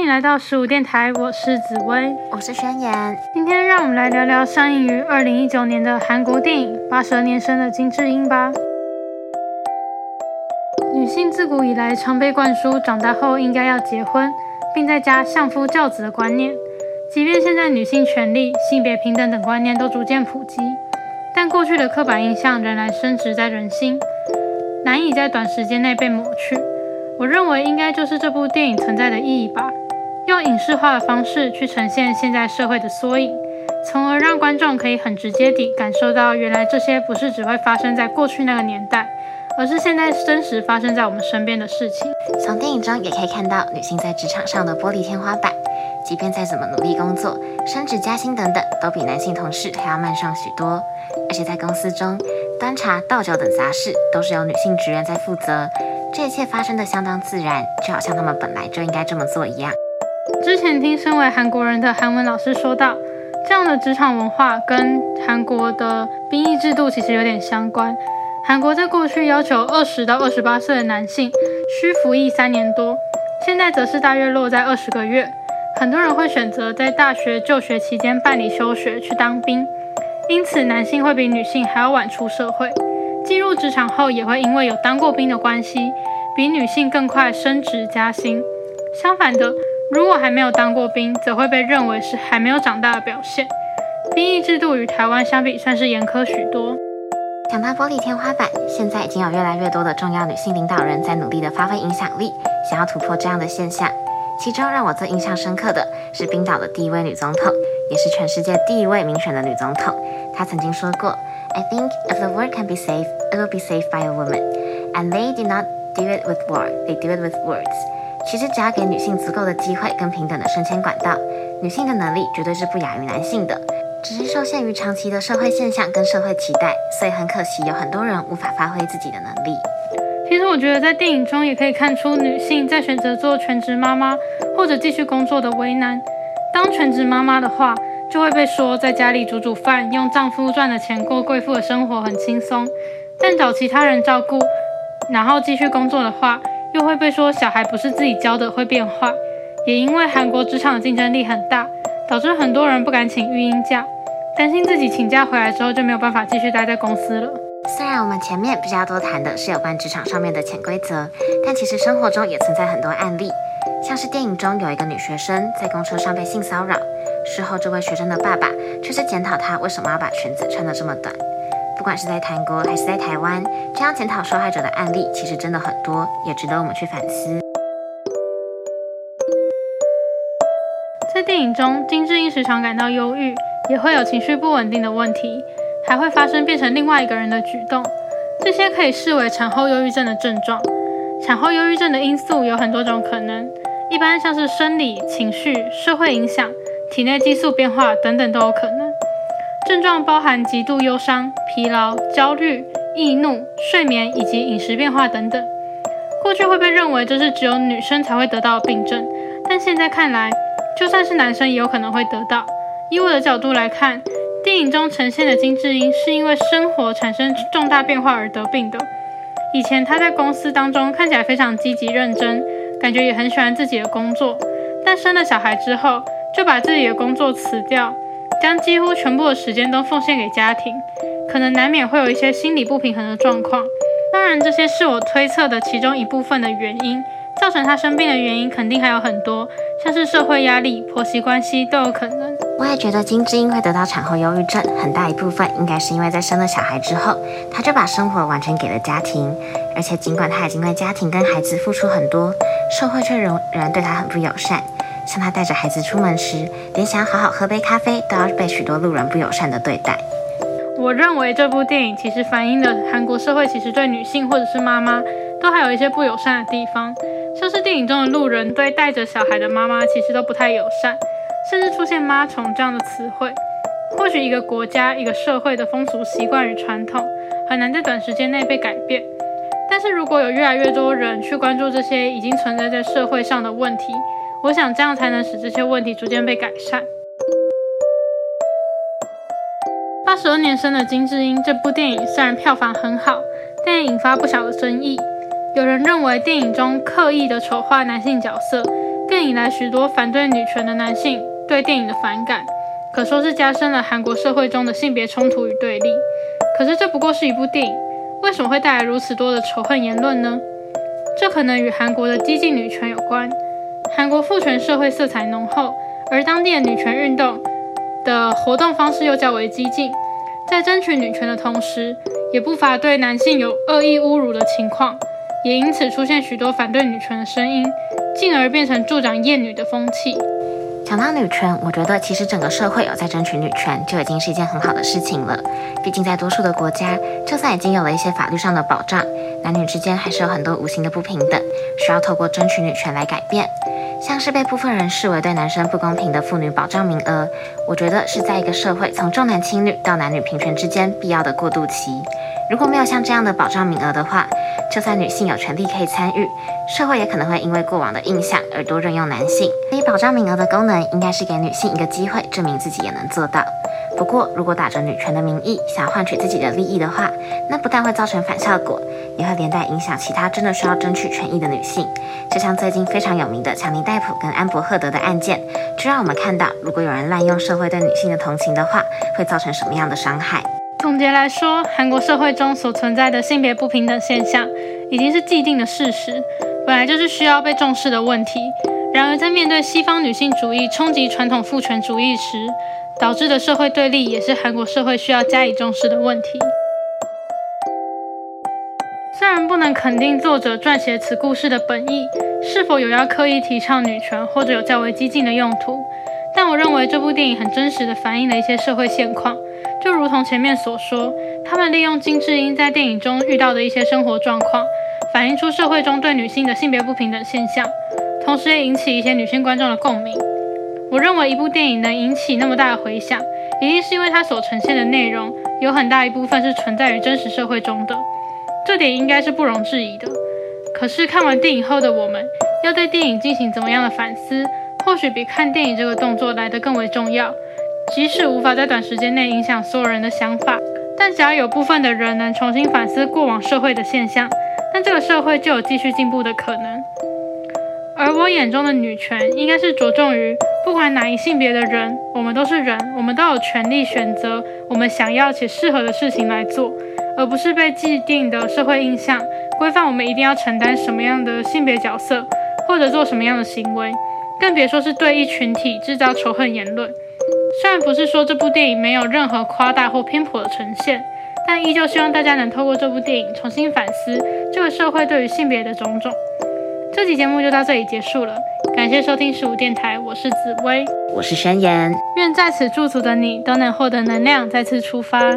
欢迎来到十五电台，我是紫薇，我是宣言。今天让我们来聊聊上映于二零一九年的韩国电影《八十二年生的金智英》吧。女性自古以来常被灌输长大后应该要结婚，并在家相夫教子的观念。即便现在女性权利、性别平等等观念都逐渐普及，但过去的刻板印象仍然深植在人心，难以在短时间内被抹去。我认为应该就是这部电影存在的意义吧。用影视化的方式去呈现现在社会的缩影，从而让观众可以很直接地感受到，原来这些不是只会发生在过去那个年代，而是现在真实发生在我们身边的事情。从电影中也可以看到女性在职场上的玻璃天花板，即便再怎么努力工作、升职加薪等等，都比男性同事还要慢上许多。而且在公司中，端茶倒酒等杂事都是由女性职员在负责，这一切发生的相当自然，就好像他们本来就应该这么做一样。之前听身为韩国人的韩文老师说到，这样的职场文化跟韩国的兵役制度其实有点相关。韩国在过去要求二十到二十八岁的男性需服役三年多，现在则是大约落在二十个月。很多人会选择在大学就学期间办理休学去当兵，因此男性会比女性还要晚出社会，进入职场后也会因为有当过兵的关系，比女性更快升职加薪。相反的。如果还没有当过兵，则会被认为是还没有长大的表现。兵役制度与台湾相比，算是严苛许多。讲到玻璃天花板，现在已经有越来越多的重要女性领导人在努力的发挥影响力，想要突破这样的现象。其中让我最印象深刻的是冰岛的第一位女总统，也是全世界第一位民选的女总统。她曾经说过：“I think if the world can be safe, it will be safe by a woman. And they did not do it with war; they do it with words.” 其实只要给女性足够的机会跟平等的升迁管道，女性的能力绝对是不亚于男性的，只是受限于长期的社会现象跟社会期待，所以很可惜有很多人无法发挥自己的能力。其实我觉得在电影中也可以看出女性在选择做全职妈妈或者继续工作的为难。当全职妈妈的话，就会被说在家里煮煮饭，用丈夫赚的钱过贵妇的生活很轻松；但找其他人照顾，然后继续工作的话，又会被说小孩不是自己教的会变坏，也因为韩国职场的竞争力很大，导致很多人不敢请育婴假，担心自己请假回来之后就没有办法继续待在公司了。虽然我们前面比较多谈的是有关职场上面的潜规则，但其实生活中也存在很多案例，像是电影中有一个女学生在公车上被性骚扰，事后这位学生的爸爸却是检讨她为什么要把裙子穿得这么短。不管是在韩国还是在台湾，这样检讨受害者的案例其实真的很多，也值得我们去反思。在电影中，金智英时常感到忧郁，也会有情绪不稳定的问题，还会发生变成另外一个人的举动，这些可以视为产后忧郁症的症状。产后忧郁症的因素有很多种可能，一般像是生理、情绪、社会影响、体内激素变化等等都有可能。症状包含极度忧伤、疲劳、焦虑、易怒、睡眠以及饮食变化等等。过去会被认为这是只有女生才会得到的病症，但现在看来，就算是男生也有可能会得到。以我的角度来看，电影中呈现的金智英是因为生活产生重大变化而得病的。以前她在公司当中看起来非常积极认真，感觉也很喜欢自己的工作，但生了小孩之后就把自己的工作辞掉。将几乎全部的时间都奉献给家庭，可能难免会有一些心理不平衡的状况。当然，这些是我推测的其中一部分的原因。造成他生病的原因肯定还有很多，像是社会压力、婆媳关系都有可能。我也觉得金智英会得到产后忧郁症，很大一部分应该是因为在生了小孩之后，她就把生活完全给了家庭，而且尽管她已经为家庭跟孩子付出很多，社会却仍然对她很不友善。像他带着孩子出门时，连想好好喝杯咖啡都要被许多路人不友善的对待。我认为这部电影其实反映了韩国社会其实对女性或者是妈妈都还有一些不友善的地方，像是电影中的路人对带着小孩的妈妈其实都不太友善，甚至出现“妈虫”这样的词汇。或许一个国家、一个社会的风俗习惯与传统很难在短时间内被改变，但是如果有越来越多人去关注这些已经存在在社会上的问题。我想这样才能使这些问题逐渐被改善。八十二年生的金智英这部电影虽然票房很好，但也引发不小的争议。有人认为电影中刻意的丑化男性角色，更引来许多反对女权的男性对电影的反感，可说是加深了韩国社会中的性别冲突与对立。可是这不过是一部电影，为什么会带来如此多的仇恨言论呢？这可能与韩国的激进女权有关。韩国父权社会色彩浓厚，而当地的女权运动的活动方式又较为激进，在争取女权的同时，也不乏对男性有恶意侮辱的情况。也因此出现许多反对女权的声音，进而变成助长厌女的风气。讲到女权，我觉得其实整个社会有在争取女权，就已经是一件很好的事情了。毕竟在多数的国家，就算已经有了一些法律上的保障，男女之间还是有很多无形的不平等，需要透过争取女权来改变。像是被部分人视为对男生不公平的妇女保障名额，我觉得是在一个社会从重男轻女到男女平权之间必要的过渡期。如果没有像这样的保障名额的话，就算女性有权利可以参与，社会也可能会因为过往的印象而多任用男性。所以保障名额的功能应该是给女性一个机会，证明自己也能做到。不过，如果打着女权的名义想换取自己的利益的话，那不但会造成反效果，也会连带影响其他真的需要争取权益的女性。就像最近非常有名的强尼戴普跟安伯赫德的案件，就让我们看到，如果有人滥用社会对女性的同情的话，会造成什么样的伤害。总结来说，韩国社会中所存在的性别不平等现象已经是既定的事实，本来就是需要被重视的问题。然而，在面对西方女性主义冲击传统父权主义时，导致的社会对立也是韩国社会需要加以重视的问题。虽然不能肯定作者撰写此故事的本意是否有要刻意提倡女权或者有较为激进的用途，但我认为这部电影很真实地反映了一些社会现况。就如同前面所说，他们利用金智英在电影中遇到的一些生活状况，反映出社会中对女性的性别不平等现象，同时也引起一些女性观众的共鸣。我认为一部电影能引起那么大的回响，一定是因为它所呈现的内容有很大一部分是存在于真实社会中的，这点应该是不容置疑的。可是看完电影后的我们，要对电影进行怎么样的反思，或许比看电影这个动作来得更为重要。即使无法在短时间内影响所有人的想法，但只要有部分的人能重新反思过往社会的现象，那这个社会就有继续进步的可能。而我眼中的女权，应该是着重于不管哪一性别的人，我们都是人，我们都有权利选择我们想要且适合的事情来做，而不是被既定的社会印象规范我们一定要承担什么样的性别角色，或者做什么样的行为，更别说是对一群体制造仇恨言论。虽然不是说这部电影没有任何夸大或偏颇的呈现，但依旧希望大家能透过这部电影重新反思这个社会对于性别的种种。这期节目就到这里结束了，感谢收听十五电台，我是紫薇，我是宣言，愿在此驻足的你都能获得能量，再次出发。